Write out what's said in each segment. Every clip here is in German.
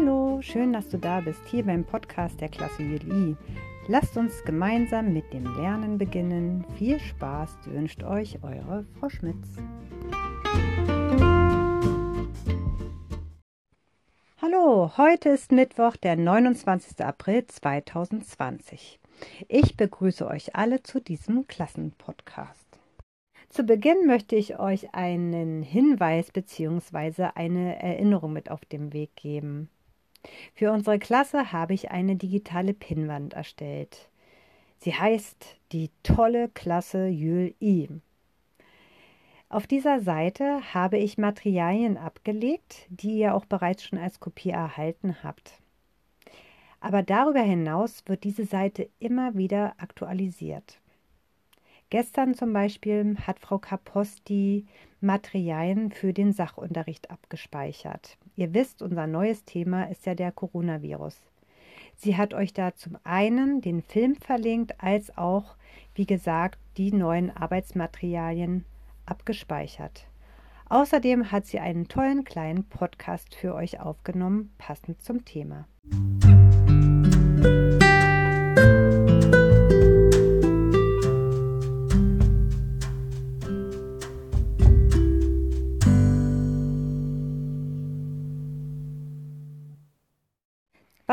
Hallo, schön, dass du da bist, hier beim Podcast der Klasse JLI. Lasst uns gemeinsam mit dem Lernen beginnen. Viel Spaß wünscht euch eure Frau Schmitz. Hallo, heute ist Mittwoch, der 29. April 2020. Ich begrüße euch alle zu diesem Klassenpodcast. Zu Beginn möchte ich euch einen Hinweis bzw. eine Erinnerung mit auf den Weg geben. Für unsere Klasse habe ich eine digitale Pinnwand erstellt. Sie heißt die tolle Klasse Jül I. Auf dieser Seite habe ich Materialien abgelegt, die ihr auch bereits schon als Kopie erhalten habt. Aber darüber hinaus wird diese Seite immer wieder aktualisiert. Gestern zum Beispiel hat Frau Kapost die Materialien für den Sachunterricht abgespeichert. Ihr wisst, unser neues Thema ist ja der Coronavirus. Sie hat euch da zum einen den Film verlinkt, als auch, wie gesagt, die neuen Arbeitsmaterialien abgespeichert. Außerdem hat sie einen tollen kleinen Podcast für euch aufgenommen, passend zum Thema.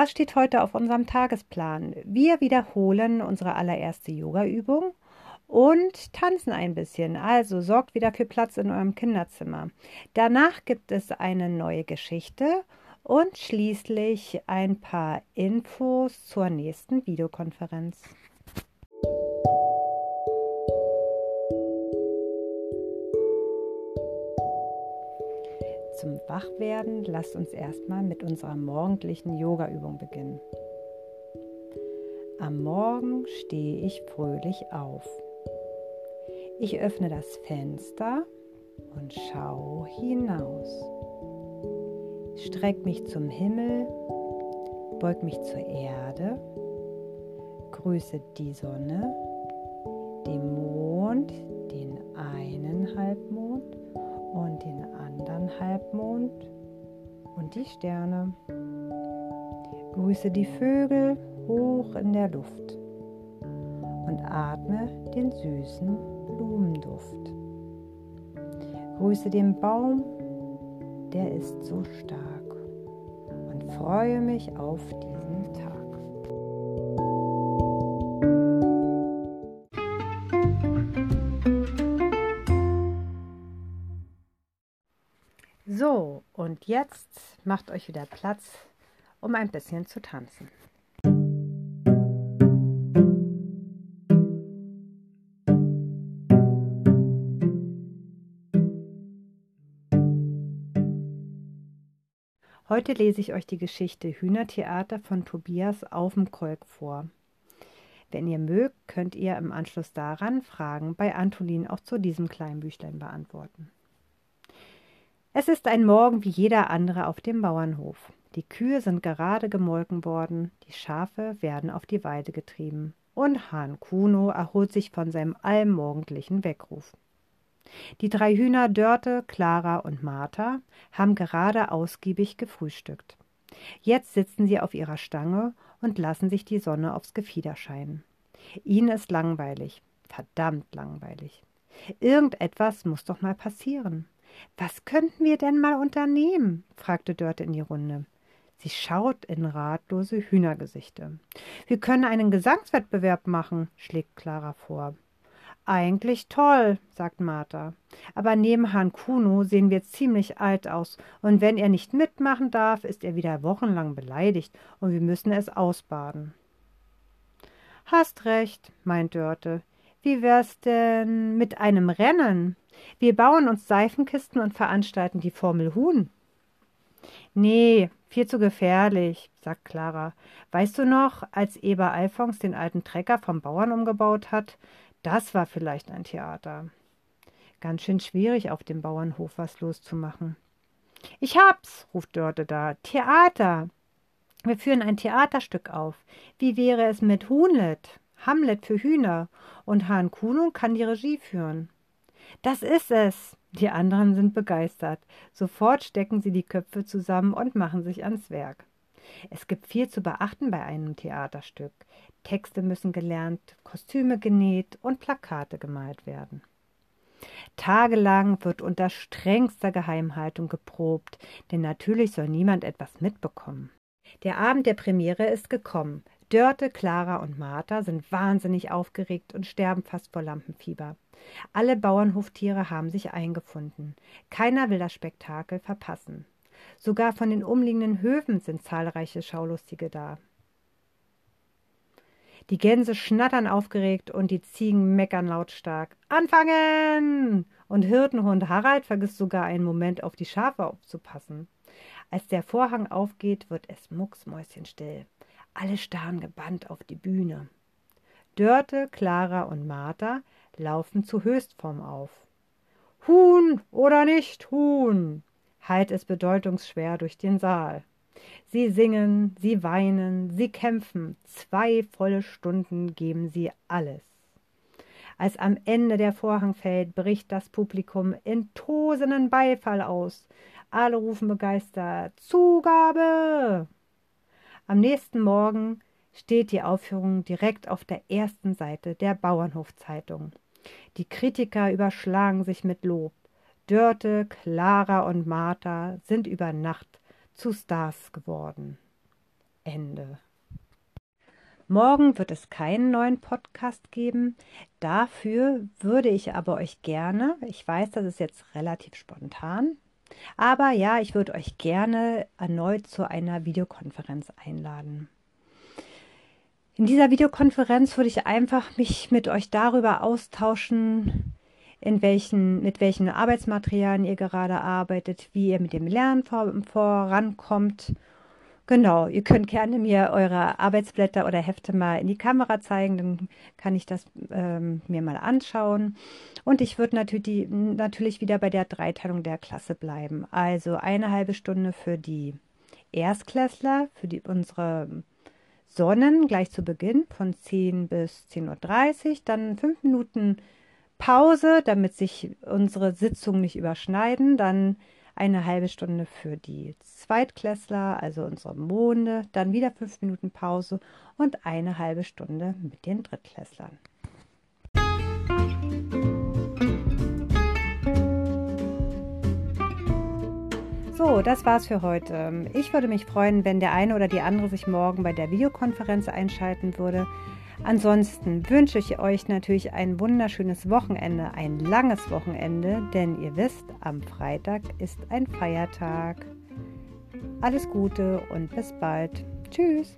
Was steht heute auf unserem Tagesplan? Wir wiederholen unsere allererste Yoga-Übung und tanzen ein bisschen. Also sorgt wieder für Platz in eurem Kinderzimmer. Danach gibt es eine neue Geschichte und schließlich ein paar Infos zur nächsten Videokonferenz. Zum Wachwerden lasst uns erstmal mit unserer morgendlichen Yoga-Übung beginnen. Am Morgen stehe ich fröhlich auf. Ich öffne das Fenster und schaue hinaus. Streck mich zum Himmel, beug mich zur Erde, grüße die Sonne, den Mond, den einen Halbmond und den anderen Halbmond und die Sterne. Grüße die Vögel hoch in der Luft und atme den süßen Blumenduft. Grüße den Baum, der ist so stark und freue mich auf diesen Tag. Und jetzt macht euch wieder Platz, um ein bisschen zu tanzen. Heute lese ich euch die Geschichte Hühnertheater von Tobias Aufenkolk vor. Wenn ihr mögt, könnt ihr im Anschluss daran Fragen bei Antolin auch zu diesem kleinen Büchlein beantworten. Es ist ein Morgen wie jeder andere auf dem Bauernhof. Die Kühe sind gerade gemolken worden, die Schafe werden auf die Weide getrieben und Hahn Kuno erholt sich von seinem allmorgendlichen Weckruf. Die drei Hühner Dörte, Clara und Martha haben gerade ausgiebig gefrühstückt. Jetzt sitzen sie auf ihrer Stange und lassen sich die Sonne aufs Gefieder scheinen. Ihnen ist langweilig, verdammt langweilig. Irgendetwas muss doch mal passieren. Was könnten wir denn mal unternehmen? fragte Dörte in die Runde. Sie schaut in ratlose Hühnergesichter. Wir können einen Gesangswettbewerb machen, schlägt Clara vor. Eigentlich toll, sagt Martha. Aber neben Herrn Kuno sehen wir ziemlich alt aus, und wenn er nicht mitmachen darf, ist er wieder wochenlang beleidigt, und wir müssen es ausbaden. Hast recht, meint Dörte. Wie wär's denn mit einem Rennen? Wir bauen uns Seifenkisten und veranstalten die Formel Huhn. Nee, viel zu gefährlich, sagt Clara. Weißt du noch, als Eber Alfons den alten Trecker vom Bauern umgebaut hat? Das war vielleicht ein Theater. Ganz schön schwierig, auf dem Bauernhof was loszumachen. Ich hab's, ruft Dörte da. Theater. Wir führen ein Theaterstück auf. Wie wäre es mit Huhnlet? Hamlet für Hühner. Und Hahn Kuno kann die Regie führen. Das ist es. Die anderen sind begeistert. Sofort stecken sie die Köpfe zusammen und machen sich ans Werk. Es gibt viel zu beachten bei einem Theaterstück. Texte müssen gelernt, Kostüme genäht und Plakate gemalt werden. Tagelang wird unter strengster Geheimhaltung geprobt, denn natürlich soll niemand etwas mitbekommen. Der Abend der Premiere ist gekommen. Dörte, Clara und Martha sind wahnsinnig aufgeregt und sterben fast vor Lampenfieber. Alle Bauernhoftiere haben sich eingefunden. Keiner will das Spektakel verpassen. Sogar von den umliegenden Höfen sind zahlreiche Schaulustige da. Die Gänse schnattern aufgeregt und die Ziegen meckern lautstark. Anfangen! Und Hirtenhund Harald vergisst sogar einen Moment auf die Schafe aufzupassen. Als der Vorhang aufgeht, wird es mucksmäuschenstill. Alle starren gebannt auf die Bühne. Dörte, Clara und Martha laufen zu Höchstform auf. Huhn oder nicht Huhn? hallt es bedeutungsschwer durch den Saal. Sie singen, sie weinen, sie kämpfen. Zwei volle Stunden geben sie alles. Als am Ende der Vorhang fällt, bricht das Publikum in tosenden Beifall aus. Alle rufen begeistert Zugabe. Am nächsten Morgen steht die Aufführung direkt auf der ersten Seite der Bauernhofzeitung. Die Kritiker überschlagen sich mit Lob. Dörte, Clara und Martha sind über Nacht zu Stars geworden. Ende. Morgen wird es keinen neuen Podcast geben. Dafür würde ich aber euch gerne, ich weiß, das ist jetzt relativ spontan, aber ja, ich würde euch gerne erneut zu einer Videokonferenz einladen. In dieser Videokonferenz würde ich einfach mich mit euch darüber austauschen, in welchen, mit welchen Arbeitsmaterialien ihr gerade arbeitet, wie ihr mit dem Lernen vor, vorankommt. Genau, ihr könnt gerne mir eure Arbeitsblätter oder Hefte mal in die Kamera zeigen, dann kann ich das ähm, mir mal anschauen. Und ich würde natürlich, natürlich wieder bei der Dreiteilung der Klasse bleiben. Also eine halbe Stunde für die Erstklässler, für die, unsere Sonnen gleich zu Beginn von 10 bis 10.30 Uhr, dann fünf Minuten Pause, damit sich unsere Sitzungen nicht überschneiden. Dann eine halbe Stunde für die Zweitklässler, also unsere Monde. Dann wieder fünf Minuten Pause und eine halbe Stunde mit den Drittklässlern. So, das war's für heute. Ich würde mich freuen, wenn der eine oder die andere sich morgen bei der Videokonferenz einschalten würde. Ansonsten wünsche ich euch natürlich ein wunderschönes Wochenende, ein langes Wochenende, denn ihr wisst, am Freitag ist ein Feiertag. Alles Gute und bis bald. Tschüss.